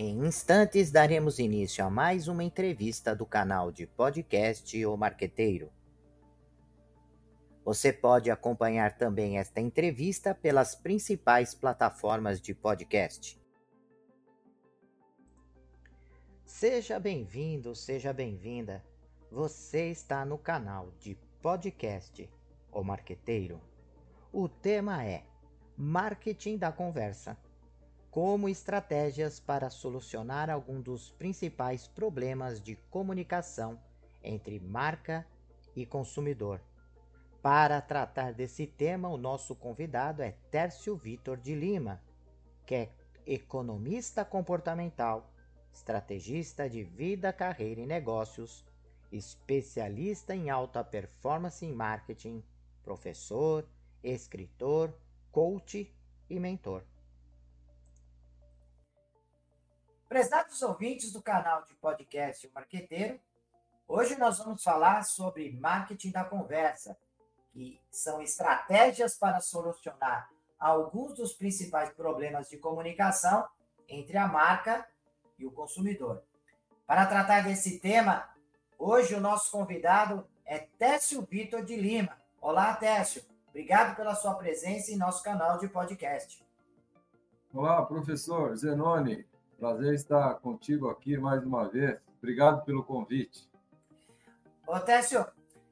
Em instantes daremos início a mais uma entrevista do canal de podcast O Marqueteiro. Você pode acompanhar também esta entrevista pelas principais plataformas de podcast. Seja bem-vindo, seja bem-vinda. Você está no canal de podcast O Marqueteiro. O tema é Marketing da Conversa como estratégias para solucionar algum dos principais problemas de comunicação entre marca e consumidor. Para tratar desse tema, o nosso convidado é Tércio Vitor de Lima, que é economista comportamental, estrategista de vida, carreira e negócios, especialista em alta performance em marketing, professor, escritor, coach e mentor. Prezados ouvintes do canal de podcast O Marqueteiro, hoje nós vamos falar sobre marketing da conversa, que são estratégias para solucionar alguns dos principais problemas de comunicação entre a marca e o consumidor. Para tratar desse tema, hoje o nosso convidado é Técio Vitor de Lima. Olá, Técio. Obrigado pela sua presença em nosso canal de podcast. Olá, professor Zenoni. Prazer estar contigo aqui mais uma vez. Obrigado pelo convite. Ô, Técio,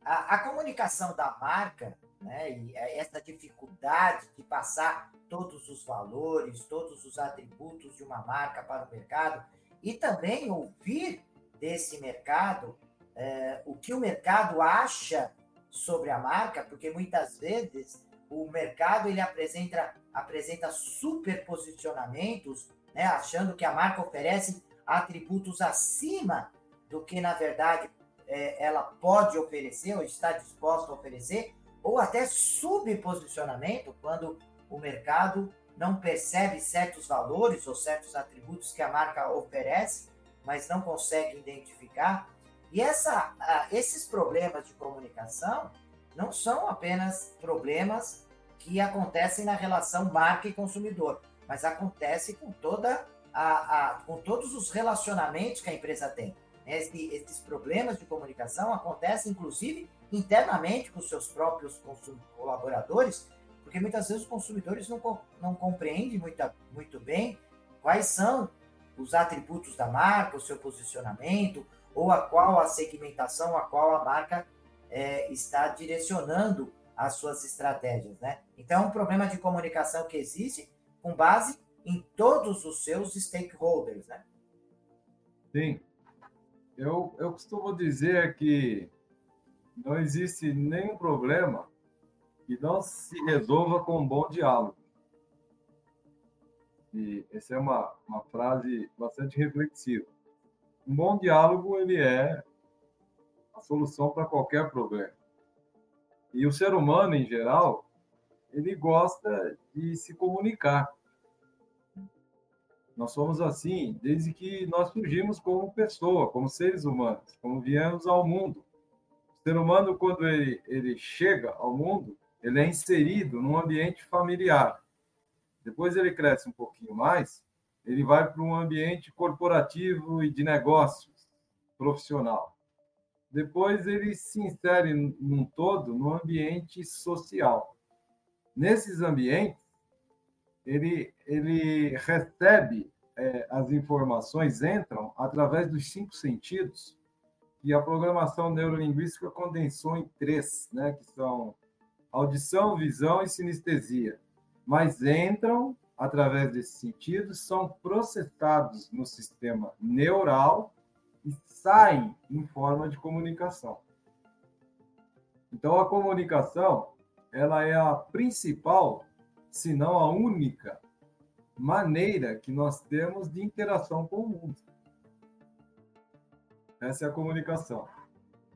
a, a comunicação da marca, né, e essa dificuldade de passar todos os valores, todos os atributos de uma marca para o mercado, e também ouvir desse mercado é, o que o mercado acha sobre a marca, porque muitas vezes o mercado ele apresenta, apresenta superposicionamentos né, achando que a marca oferece atributos acima do que, na verdade, é, ela pode oferecer ou está disposta a oferecer, ou até subposicionamento, quando o mercado não percebe certos valores ou certos atributos que a marca oferece, mas não consegue identificar. E essa, esses problemas de comunicação não são apenas problemas que acontecem na relação marca e consumidor mas acontece com toda a, a, com todos os relacionamentos que a empresa tem. Esse, esses problemas de comunicação acontecem, inclusive, internamente com seus próprios colaboradores, porque muitas vezes os consumidores não, não compreendem muito, muito bem quais são os atributos da marca, o seu posicionamento, ou a qual a segmentação a qual a marca é, está direcionando as suas estratégias. Né? Então, é um problema de comunicação que existe com base em todos os seus stakeholders, né? Sim. Eu, eu costumo dizer que não existe nenhum problema que não se resolva com um bom diálogo. E essa é uma, uma frase bastante reflexiva. Um bom diálogo, ele é a solução para qualquer problema. E o ser humano, em geral, ele gosta de se comunicar. Nós somos assim desde que nós surgimos como pessoa, como seres humanos, como viemos ao mundo. O ser humano, quando ele, ele chega ao mundo, ele é inserido num ambiente familiar. Depois ele cresce um pouquinho mais, ele vai para um ambiente corporativo e de negócios, profissional. Depois ele se insere num todo no ambiente social. Nesses ambientes, ele, ele recebe é, as informações, entram através dos cinco sentidos, que a programação neurolinguística condensou em três, né, que são audição, visão e sinestesia. Mas entram através desses sentidos, são processados no sistema neural e saem em forma de comunicação. Então, a comunicação ela é a principal se não a única maneira que nós temos de interação com o mundo. Essa é a comunicação.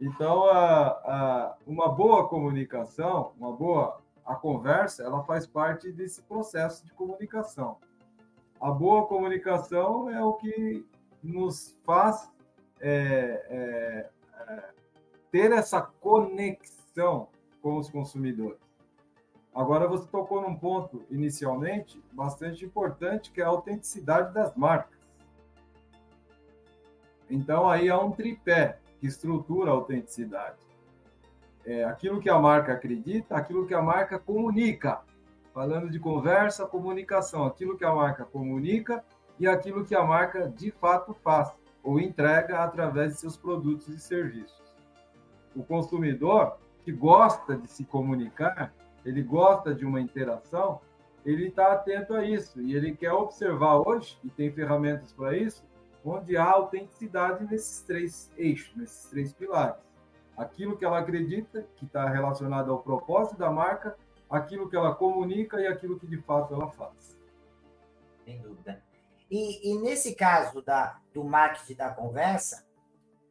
Então, a, a, uma boa comunicação, uma boa a conversa, ela faz parte desse processo de comunicação. A boa comunicação é o que nos faz é, é, é, ter essa conexão com os consumidores. Agora, você tocou num ponto, inicialmente, bastante importante, que é a autenticidade das marcas. Então, aí há um tripé que estrutura a autenticidade. É aquilo que a marca acredita, aquilo que a marca comunica. Falando de conversa, comunicação, aquilo que a marca comunica e aquilo que a marca de fato faz ou entrega através de seus produtos e serviços. O consumidor que gosta de se comunicar, ele gosta de uma interação, ele está atento a isso e ele quer observar hoje, e tem ferramentas para isso, onde há autenticidade nesses três eixos, nesses três pilares. Aquilo que ela acredita, que está relacionado ao propósito da marca, aquilo que ela comunica e aquilo que de fato ela faz. Sem dúvida. E, e nesse caso da, do marketing da conversa,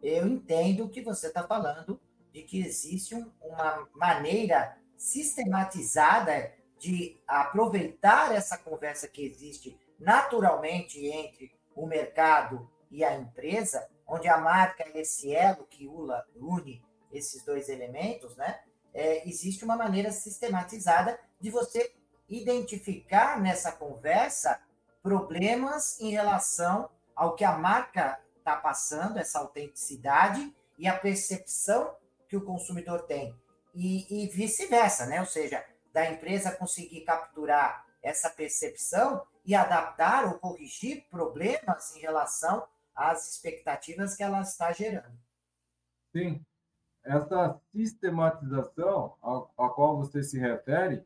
eu entendo que você está falando de que existe um, uma maneira sistematizada de aproveitar essa conversa que existe naturalmente entre o mercado e a empresa, onde a marca é esse elo que une esses dois elementos, né? É, existe uma maneira sistematizada de você identificar nessa conversa problemas em relação ao que a marca está passando, essa autenticidade e a percepção que o consumidor tem. E, e vice-versa, né? Ou seja, da empresa conseguir capturar essa percepção e adaptar ou corrigir problemas em relação às expectativas que ela está gerando. Sim. Essa sistematização a, a qual você se refere,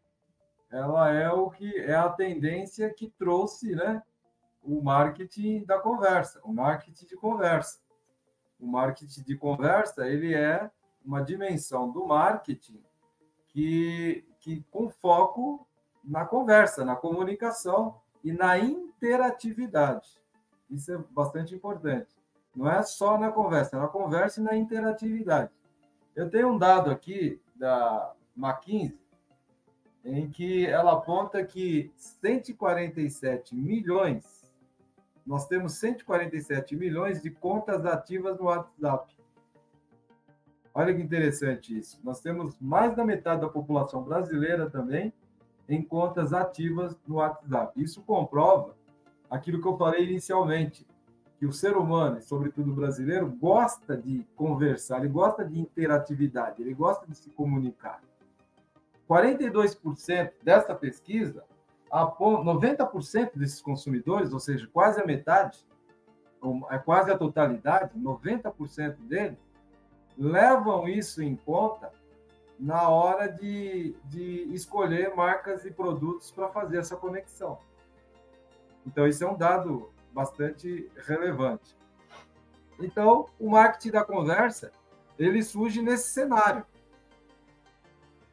ela é o que é a tendência que trouxe, né, o marketing da conversa, o marketing de conversa. O marketing de conversa, ele é uma dimensão do marketing que, que com foco na conversa, na comunicação e na interatividade. Isso é bastante importante. Não é só na conversa, é na conversa e na interatividade. Eu tenho um dado aqui da McKinsey, em que ela aponta que 147 milhões, nós temos 147 milhões de contas ativas no WhatsApp. Olha que interessante isso. Nós temos mais da metade da população brasileira também em contas ativas no WhatsApp. Isso comprova aquilo que eu falei inicialmente, que o ser humano, sobretudo o brasileiro, gosta de conversar, ele gosta de interatividade, ele gosta de se comunicar. 42% dessa pesquisa, 90% desses consumidores, ou seja, quase a metade, é quase a totalidade, 90% deles, levam isso em conta na hora de, de escolher marcas e produtos para fazer essa conexão. Então, isso é um dado bastante relevante. Então, o marketing da conversa, ele surge nesse cenário.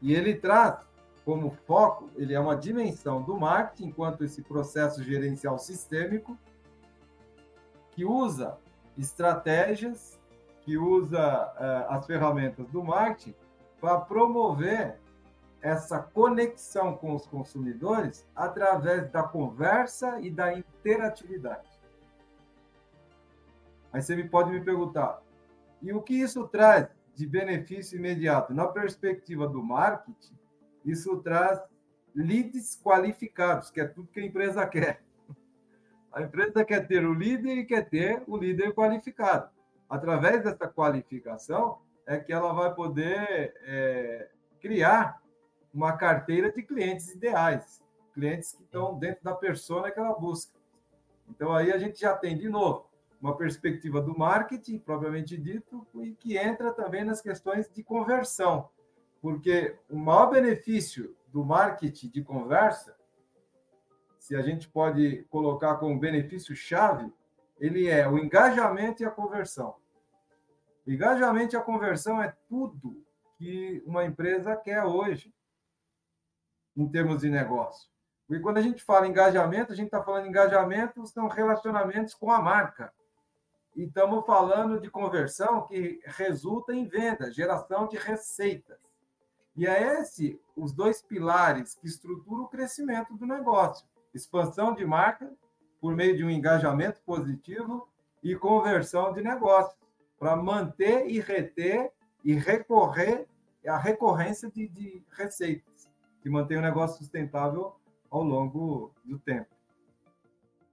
E ele traz como foco, ele é uma dimensão do marketing, enquanto esse processo gerencial sistêmico, que usa estratégias, que usa uh, as ferramentas do marketing para promover essa conexão com os consumidores através da conversa e da interatividade. Aí você me pode me perguntar, e o que isso traz de benefício imediato? Na perspectiva do marketing, isso traz leads qualificados, que é tudo que a empresa quer. A empresa quer ter o líder e quer ter o líder qualificado. Através dessa qualificação, é que ela vai poder é, criar uma carteira de clientes ideais, clientes que estão dentro da persona que ela busca. Então, aí a gente já tem, de novo, uma perspectiva do marketing, propriamente dito, e que entra também nas questões de conversão, porque o maior benefício do marketing de conversa, se a gente pode colocar como benefício-chave, ele é o engajamento e a conversão. O engajamento e a conversão é tudo que uma empresa quer hoje, em termos de negócio. Porque quando a gente fala engajamento, a gente está falando engajamento, são relacionamentos com a marca. E estamos falando de conversão que resulta em venda, geração de receitas. E é esse os dois pilares que estruturam o crescimento do negócio: expansão de marca por meio de um engajamento positivo e conversão de negócio para manter e reter e recorrer a recorrência de, de receitas, que mantém o negócio sustentável ao longo do tempo.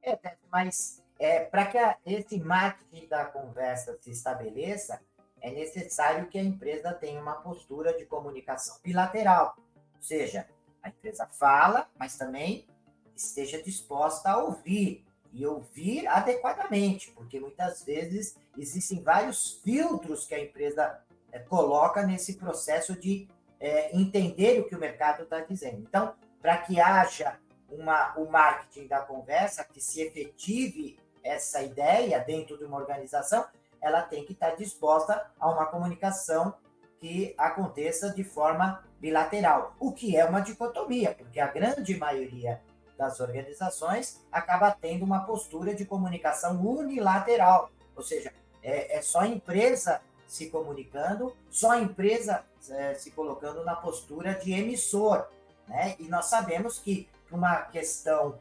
É, mas é, para que a, esse marketing da conversa se estabeleça, é necessário que a empresa tenha uma postura de comunicação bilateral. Ou seja, a empresa fala, mas também esteja disposta a ouvir e ouvir adequadamente, porque muitas vezes existem vários filtros que a empresa é, coloca nesse processo de é, entender o que o mercado está dizendo. Então, para que haja uma, o marketing da conversa, que se efetive essa ideia dentro de uma organização, ela tem que estar disposta a uma comunicação que aconteça de forma bilateral, o que é uma dicotomia, porque a grande maioria das organizações acaba tendo uma postura de comunicação unilateral, ou seja, é, é só a empresa se comunicando, só a empresa é, se colocando na postura de emissor, né? E nós sabemos que uma questão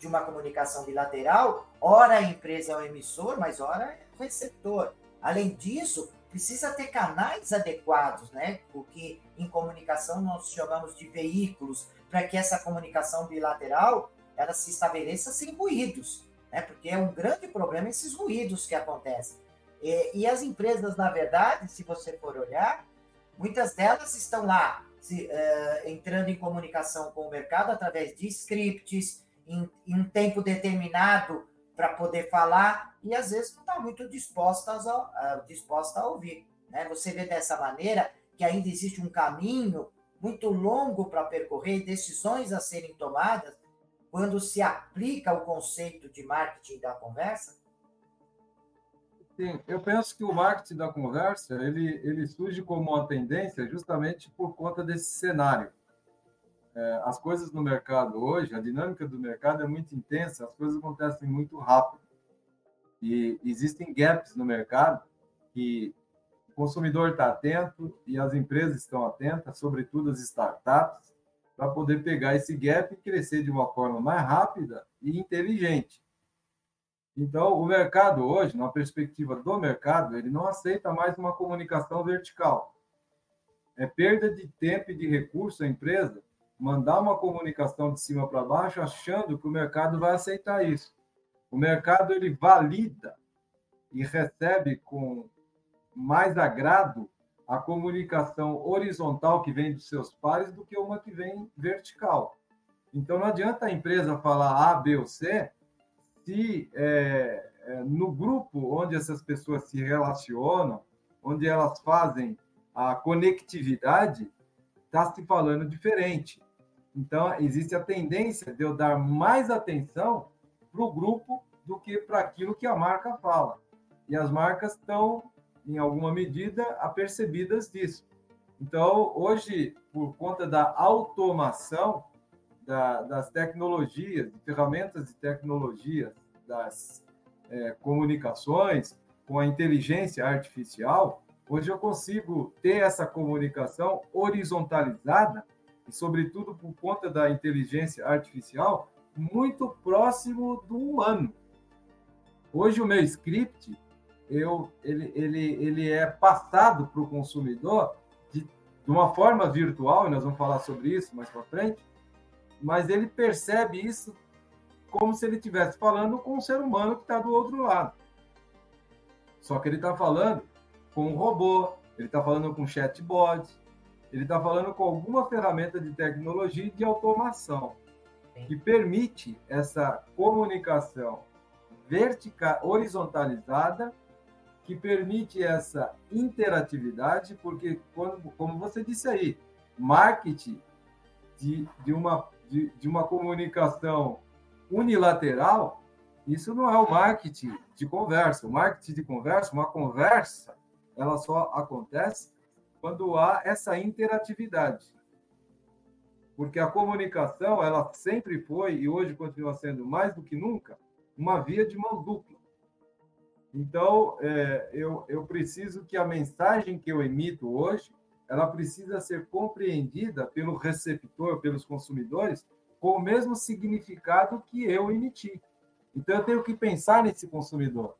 de uma comunicação bilateral, ora a empresa é o emissor, mas ora é o receptor. Além disso, precisa ter canais adequados, né? O que em comunicação nós chamamos de veículos, para que essa comunicação bilateral ela se estabeleça sem ruídos, né? Porque é um grande problema esses ruídos que acontecem. E, e as empresas, na verdade, se você for olhar, muitas delas estão lá se, uh, entrando em comunicação com o mercado através de scripts, em, em um tempo determinado para poder falar, e às vezes não está muito disposta a, disposta a ouvir. Né? Você vê dessa maneira que ainda existe um caminho muito longo para percorrer, decisões a serem tomadas, quando se aplica o conceito de marketing da conversa, Sim, eu penso que o marketing da conversa ele, ele surge como uma tendência justamente por conta desse cenário. É, as coisas no mercado hoje, a dinâmica do mercado é muito intensa, as coisas acontecem muito rápido. E existem gaps no mercado que o consumidor está atento e as empresas estão atentas, sobretudo as startups, para poder pegar esse gap e crescer de uma forma mais rápida e inteligente. Então, o mercado hoje, na perspectiva do mercado, ele não aceita mais uma comunicação vertical. É perda de tempo e de recurso à empresa mandar uma comunicação de cima para baixo achando que o mercado vai aceitar isso. O mercado ele valida e recebe com mais agrado a comunicação horizontal que vem dos seus pares do que uma que vem vertical. Então não adianta a empresa falar A, B ou C se é, é, no grupo onde essas pessoas se relacionam, onde elas fazem a conectividade, está se falando diferente. Então, existe a tendência de eu dar mais atenção para o grupo do que para aquilo que a marca fala. E as marcas estão, em alguma medida, apercebidas disso. Então, hoje, por conta da automação, da, das tecnologias, de ferramentas de tecnologias das é, comunicações, com a inteligência artificial, hoje eu consigo ter essa comunicação horizontalizada sobretudo, por conta da inteligência artificial, muito próximo do humano. Hoje o meu script, eu, ele, ele, ele é passado para o consumidor de, de uma forma virtual, e nós vamos falar sobre isso mais para frente, mas ele percebe isso como se ele estivesse falando com um ser humano que está do outro lado. Só que ele está falando com um robô, ele está falando com um chatbot, ele está falando com alguma ferramenta de tecnologia e de automação que permite essa comunicação vertical, horizontalizada, que permite essa interatividade, porque, quando, como você disse aí, marketing de, de uma de, de uma comunicação unilateral, isso não é o marketing de conversa. O marketing de conversa, uma conversa, ela só acontece quando há essa interatividade. Porque a comunicação, ela sempre foi e hoje continua sendo mais do que nunca uma via de mão dupla. Então, é, eu, eu preciso que a mensagem que eu emito hoje ela precisa ser compreendida pelo receptor, pelos consumidores, com o mesmo significado que eu emiti. Então, eu tenho que pensar nesse consumidor.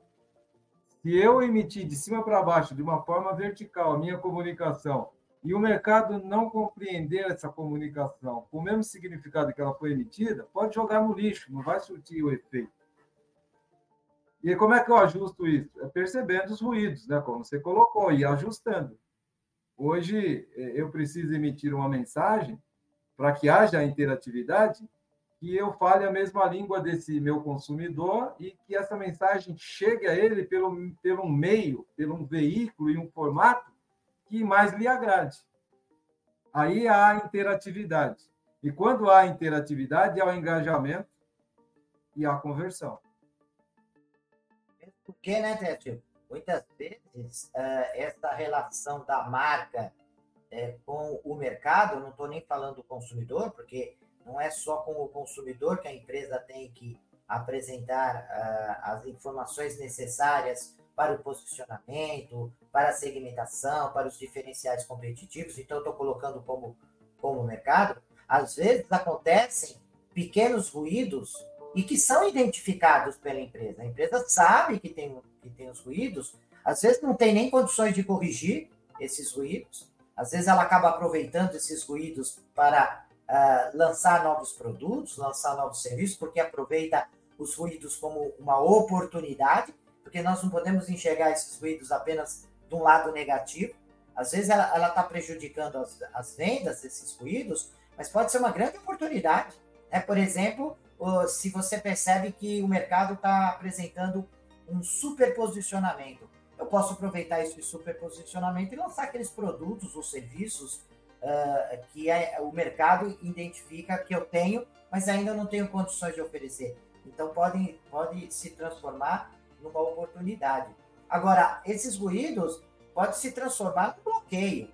Se eu emitir de cima para baixo, de uma forma vertical, a minha comunicação, e o mercado não compreender essa comunicação com o mesmo significado que ela foi emitida, pode jogar no lixo, não vai surtir o efeito. E como é que eu ajusto isso? É percebendo os ruídos, né? como você colocou, e ajustando. Hoje, é, eu preciso emitir uma mensagem para que haja interatividade, que eu fale a mesma língua desse meu consumidor e que essa mensagem chegue a ele pelo, pelo meio, pelo um veículo e um formato que mais lhe agrade. Aí há interatividade. E quando há interatividade, há o engajamento e a conversão. Porque, né, Tétio? Muitas vezes, uh, essa relação da marca uh, com o mercado, não estou nem falando do consumidor, porque não é só com o consumidor que a empresa tem que apresentar uh, as informações necessárias para o posicionamento, para a segmentação, para os diferenciais competitivos. Então, estou colocando como, como mercado. Às vezes acontecem pequenos ruídos e que são identificados pela empresa. A empresa sabe que tem, que tem os ruídos, às vezes não tem nem condições de corrigir esses ruídos, às vezes ela acaba aproveitando esses ruídos para uh, lançar novos produtos, lançar novos serviços, porque aproveita os ruídos como uma oportunidade, porque nós não podemos enxergar esses ruídos apenas de um lado negativo. Às vezes ela está prejudicando as, as vendas desses ruídos, mas pode ser uma grande oportunidade. Né? Por exemplo, se você percebe que o mercado está apresentando um superposicionamento. Eu posso aproveitar esse superposicionamento e lançar aqueles produtos ou serviços uh, que é, o mercado identifica que eu tenho, mas ainda não tenho condições de oferecer. Então, podem pode se transformar numa oportunidade. Agora, esses ruídos podem se transformar num bloqueio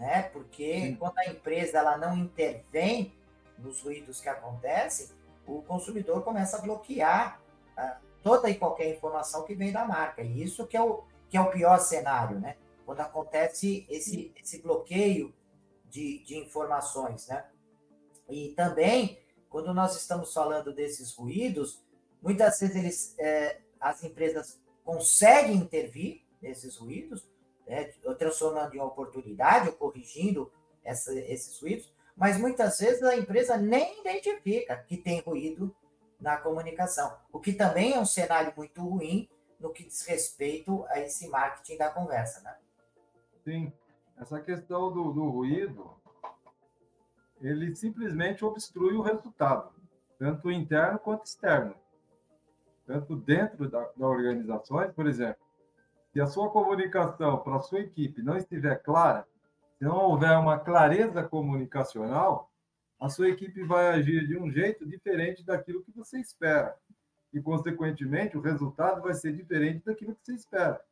né? Porque Sim. quando a empresa ela não intervém nos ruídos que acontecem, o consumidor começa a bloquear ah, toda e qualquer informação que vem da marca. E isso que é o, que é o pior cenário, né? Quando acontece esse, esse bloqueio de, de informações, né? E também, quando nós estamos falando desses ruídos, muitas vezes eles, é, as empresas conseguem intervir nesses ruídos, né, transformando em oportunidade ou corrigindo essa, esses ruídos, mas muitas vezes a empresa nem identifica que tem ruído na comunicação, o que também é um cenário muito ruim no que diz respeito a esse marketing da conversa, né? Sim, essa questão do, do ruído, ele simplesmente obstrui o resultado, tanto interno quanto externo. Tanto dentro da, da organizações, por exemplo, se a sua comunicação para a sua equipe não estiver clara, se não houver uma clareza comunicacional, a sua equipe vai agir de um jeito diferente daquilo que você espera. E, consequentemente, o resultado vai ser diferente daquilo que você espera.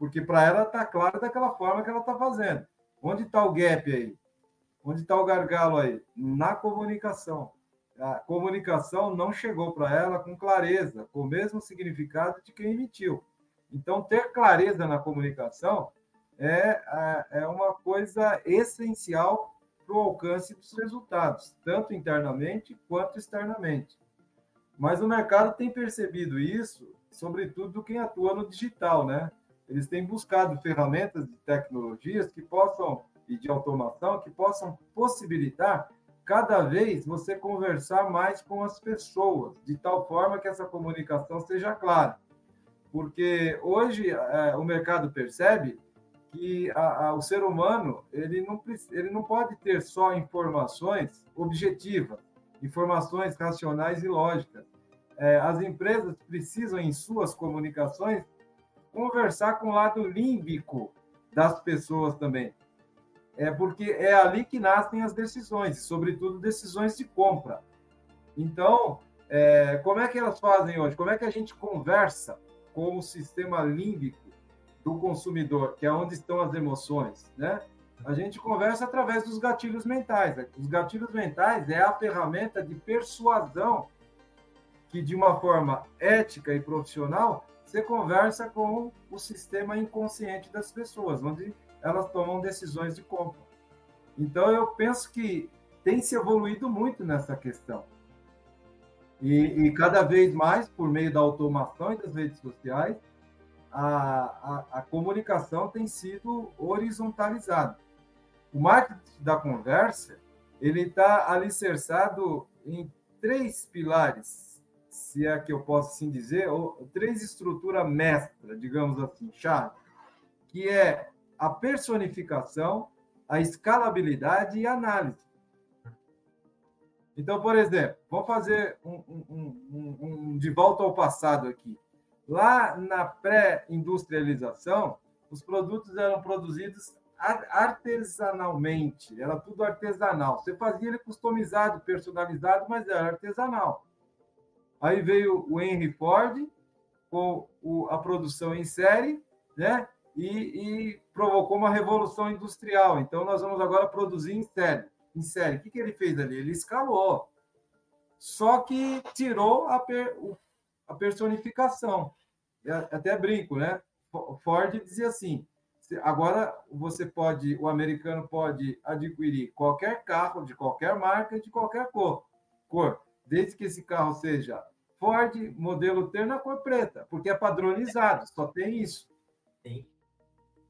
Porque para ela está claro daquela forma que ela está fazendo. Onde está o gap aí? Onde está o gargalo aí? Na comunicação. A comunicação não chegou para ela com clareza, com o mesmo significado de quem emitiu. Então, ter clareza na comunicação é, é uma coisa essencial para o alcance dos resultados, tanto internamente quanto externamente. Mas o mercado tem percebido isso, sobretudo quem atua no digital, né? Eles têm buscado ferramentas de tecnologias que possam e de automação que possam possibilitar cada vez você conversar mais com as pessoas, de tal forma que essa comunicação seja clara porque hoje é, o mercado percebe que a, a, o ser humano ele não, ele não pode ter só informações objetivas, informações racionais e lógicas. É, as empresas precisam, em suas comunicações, conversar com o lado límbico das pessoas também. É porque é ali que nascem as decisões, sobretudo decisões de compra. Então, é, como é que elas fazem hoje? Como é que a gente conversa com o sistema límbico do consumidor, que é onde estão as emoções, né? A gente conversa através dos gatilhos mentais. Os gatilhos mentais é a ferramenta de persuasão que, de uma forma ética e profissional, você conversa com o sistema inconsciente das pessoas, onde elas tomam decisões de compra. Então, eu penso que tem se evoluído muito nessa questão. E, e, cada vez mais, por meio da automação e das redes sociais, a, a, a comunicação tem sido horizontalizada. O marketing da conversa ele está alicerçado em três pilares se é que eu posso assim dizer, três estruturas mestras, digamos assim, chave, que é a personificação, a escalabilidade e a análise. Então, por exemplo, vamos fazer um, um, um, um de volta ao passado aqui. Lá na pré-industrialização, os produtos eram produzidos artesanalmente, era tudo artesanal. Você fazia ele customizado, personalizado, mas era artesanal. Aí veio o Henry Ford com a produção em série, né? E, e, provocou uma revolução industrial. Então, nós vamos agora produzir em série. Em série. O que, que ele fez ali? Ele escalou. Só que tirou a, per, a personificação. Até brinco, né? Ford dizia assim: agora você pode, o americano pode adquirir qualquer carro de qualquer marca, de qualquer cor, cor, desde que esse carro seja Ford, modelo T na cor preta, porque é padronizado, só tem isso. Sim.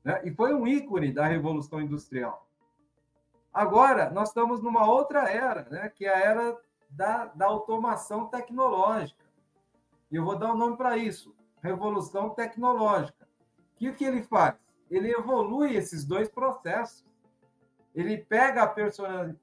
Né? E foi um ícone da Revolução Industrial. Agora, nós estamos numa outra era, né? que é a era da, da automação tecnológica. E eu vou dar um nome para isso: Revolução Tecnológica. O que, que ele faz? Ele evolui esses dois processos. Ele pega a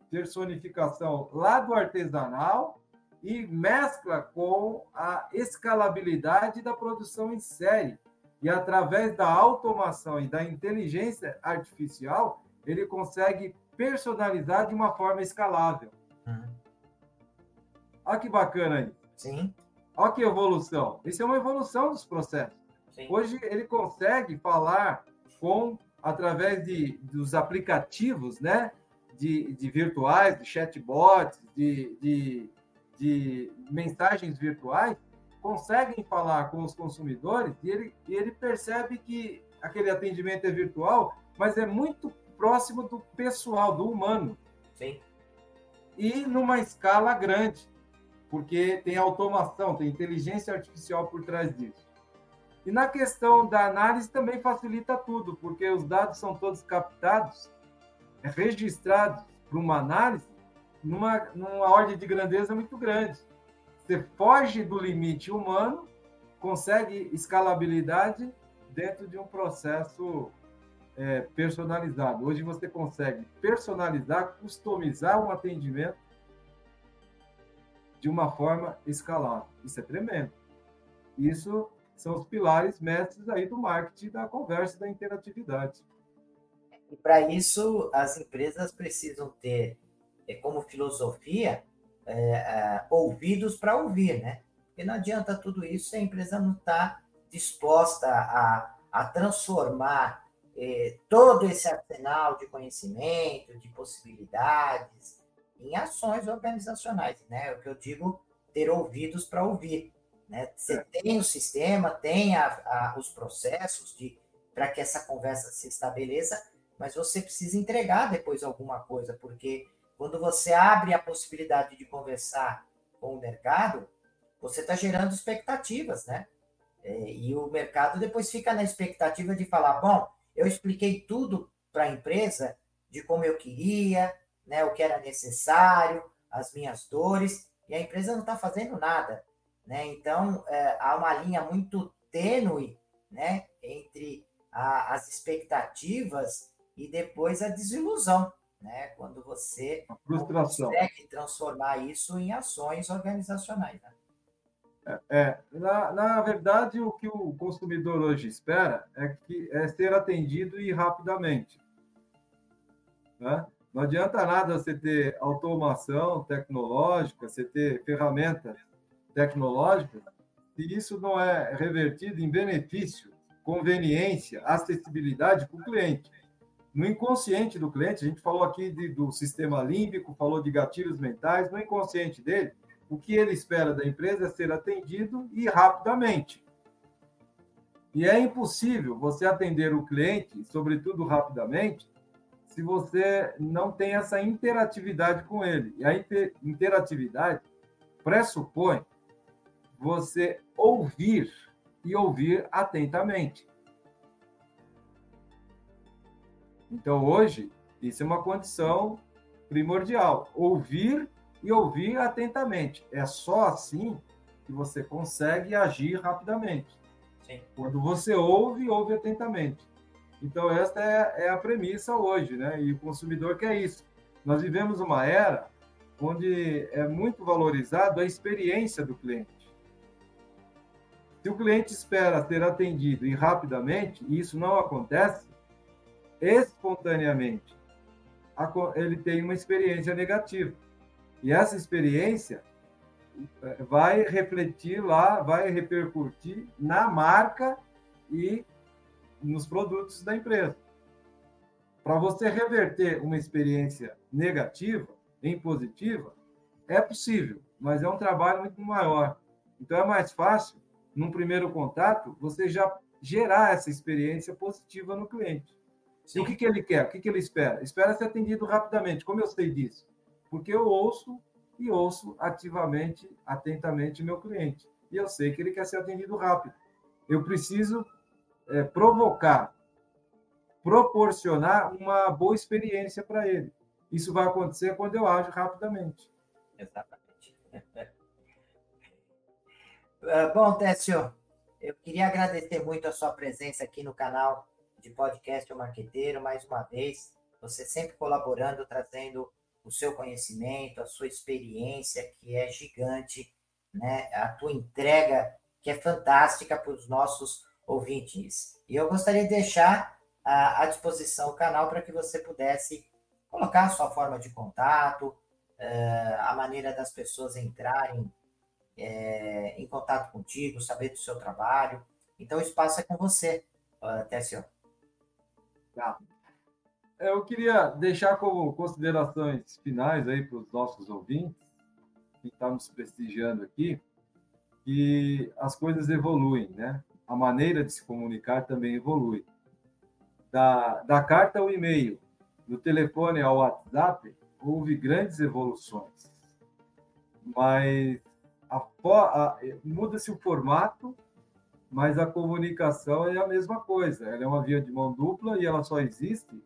personificação lá do artesanal e mescla com a escalabilidade da produção em série. E através da automação e da inteligência artificial, ele consegue personalizar de uma forma escalável. Uhum. Olha que bacana aí. Sim. Olha que evolução. Isso é uma evolução dos processos. Sim. Hoje ele consegue falar com através de, dos aplicativos, né? De, de virtuais, de chatbots, de, de de mensagens virtuais conseguem falar com os consumidores e ele, ele percebe que aquele atendimento é virtual, mas é muito próximo do pessoal, do humano. Sim. E numa escala grande, porque tem automação, tem inteligência artificial por trás disso. E na questão da análise também facilita tudo, porque os dados são todos captados, registrados para uma análise, numa, numa ordem de grandeza muito grande. Você foge do limite humano, consegue escalabilidade dentro de um processo é, personalizado. Hoje você consegue personalizar, customizar um atendimento de uma forma escalável. Isso é tremendo. Isso são os pilares mestres aí do marketing, da conversa, da interatividade. E para isso, as empresas precisam ter é, como filosofia, é, é, ouvidos para ouvir, né? Porque não adianta tudo isso se a empresa não está disposta a, a transformar é, todo esse arsenal de conhecimento, de possibilidades, em ações organizacionais, né? É o que eu digo, ter ouvidos para ouvir. Né? Você é. tem o sistema, tem a, a, os processos para que essa conversa se estabeleça, mas você precisa entregar depois alguma coisa, porque quando você abre a possibilidade de conversar com o mercado, você está gerando expectativas, né? É, e o mercado depois fica na expectativa de falar: bom, eu expliquei tudo para a empresa de como eu queria, né, o que era necessário, as minhas dores, e a empresa não está fazendo nada. Né? Então, é, há uma linha muito tênue né, entre a, as expectativas e depois a desilusão né? Quando você consegue transformar isso em ações organizacionais. Né? É, é, na, na verdade, o que o consumidor hoje espera é, que, é ser atendido e rapidamente. Né? Não adianta nada você ter automação tecnológica, você ter ferramentas tecnológicas, se isso não é revertido em benefício, conveniência, acessibilidade para o cliente no inconsciente do cliente, a gente falou aqui de, do sistema límbico, falou de gatilhos mentais, no inconsciente dele, o que ele espera da empresa é ser atendido e rapidamente. E é impossível você atender o cliente, sobretudo rapidamente, se você não tem essa interatividade com ele. E a interatividade pressupõe você ouvir e ouvir atentamente. Então, hoje, isso é uma condição primordial. Ouvir e ouvir atentamente. É só assim que você consegue agir rapidamente. Sim. Quando você ouve, ouve atentamente. Então, esta é, é, a premissa hoje, né? E o consumidor quer isso. Nós vivemos uma era onde é muito valorizado a experiência do cliente. Se o cliente espera ser atendido e rapidamente, e isso não acontece, espontaneamente, ele tem uma experiência negativa. E essa experiência eh, vai refletir lá, vai repercutir na marca e nos produtos da empresa. Para você reverter uma experiência negativa em positiva, é possível, mas é um trabalho muito maior. Então é mais fácil, num primeiro contato, você já gerar essa experiência positiva no cliente. Sim. E o que, que ele quer? O que, que ele espera? Espera ser atendido rapidamente. Como eu sei disso? Porque eu ouço e ouço ativamente, atentamente meu cliente. E eu sei que ele quer ser atendido rápido. Eu preciso é, provocar, proporcionar uma boa experiência para ele. Isso vai acontecer quando eu ajo rapidamente. Exatamente. Ah, bom, Técio, eu queria agradecer muito a sua presença aqui no canal de podcast O Marqueteiro, mais uma vez. Você sempre colaborando, trazendo o seu conhecimento, a sua experiência, que é gigante, né? a tua entrega, que é fantástica para os nossos ouvintes. E eu gostaria de deixar à disposição o canal para que você pudesse colocar a sua forma de contato, eh, a maneira das pessoas entrarem eh, em contato contigo, saber do seu trabalho. Então, o espaço é com você, Tessio. Tá. Eu queria deixar como considerações finais aí para os nossos ouvintes, que estão nos prestigiando aqui, que as coisas evoluem, né? A maneira de se comunicar também evolui. Da, da carta ao e-mail, do telefone ao WhatsApp, houve grandes evoluções. Mas muda-se o formato, mas a comunicação é a mesma coisa. Ela é uma via de mão dupla e ela só existe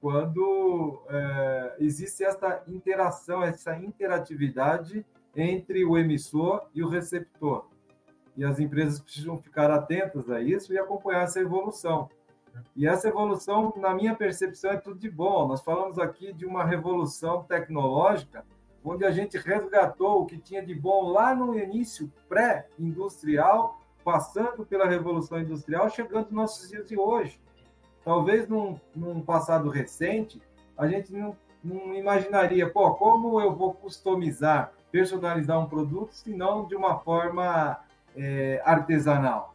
quando é, existe essa interação, essa interatividade entre o emissor e o receptor. E as empresas precisam ficar atentas a isso e acompanhar essa evolução. E essa evolução, na minha percepção, é tudo de bom. Nós falamos aqui de uma revolução tecnológica, onde a gente resgatou o que tinha de bom lá no início pré-industrial, passando pela revolução industrial, chegando nos nossos dias de hoje. Talvez num, num passado recente, a gente não, não imaginaria, pô, como eu vou customizar, personalizar um produto, se não de uma forma é, artesanal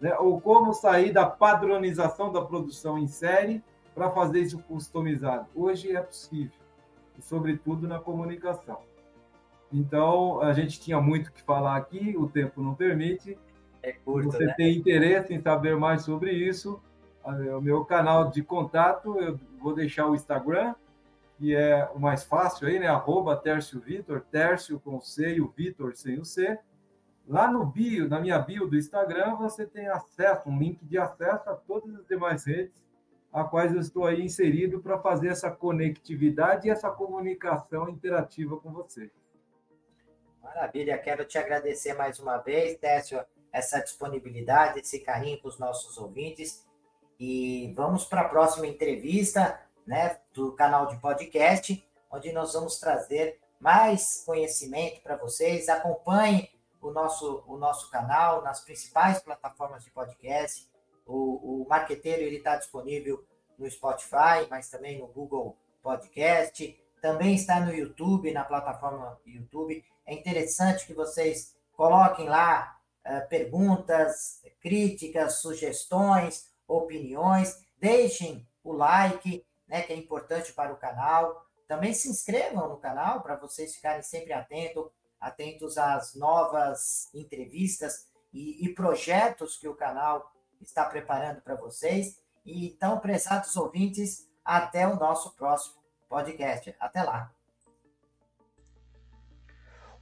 né? ou como sair da padronização da produção em série para fazer isso customizado. Hoje é possível, e sobretudo na comunicação. Então, a gente tinha muito que falar aqui, o tempo não permite. É curto, Você né? tem interesse em saber mais sobre isso, o meu canal de contato, eu vou deixar o Instagram, que é o mais fácil aí, né? Arroba Tércio Vitor, Tércio com C e o Vitor sem o C. Lá no bio, na minha bio do Instagram, você tem acesso, um link de acesso a todas as demais redes a quais eu estou aí inserido para fazer essa conectividade e essa comunicação interativa com você. Maravilha, quero te agradecer mais uma vez, Técio, essa disponibilidade, esse carinho com os nossos ouvintes. E vamos para a próxima entrevista né, do canal de podcast, onde nós vamos trazer mais conhecimento para vocês. Acompanhe o nosso, o nosso canal nas principais plataformas de podcast. O, o Marqueteiro está disponível no Spotify, mas também no Google Podcast. Também está no YouTube, na plataforma YouTube. É interessante que vocês coloquem lá perguntas, críticas, sugestões, opiniões. Deixem o like, né, que é importante para o canal. Também se inscrevam no canal para vocês ficarem sempre atentos atentos às novas entrevistas e, e projetos que o canal está preparando para vocês. E então, prezados ouvintes, até o nosso próximo podcast. Até lá.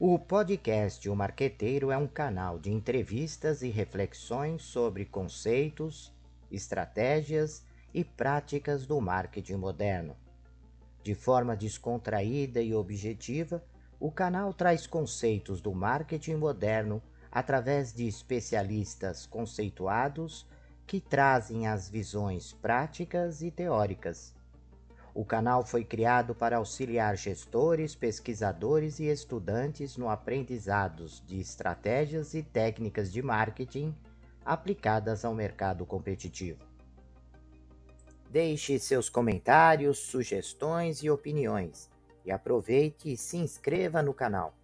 O podcast O Marqueteiro é um canal de entrevistas e reflexões sobre conceitos, estratégias e práticas do marketing moderno. De forma descontraída e objetiva, o canal traz conceitos do marketing moderno através de especialistas conceituados que trazem as visões práticas e teóricas. O canal foi criado para auxiliar gestores, pesquisadores e estudantes no aprendizados de estratégias e técnicas de marketing aplicadas ao mercado competitivo. Deixe seus comentários, sugestões e opiniões e aproveite e se inscreva no canal.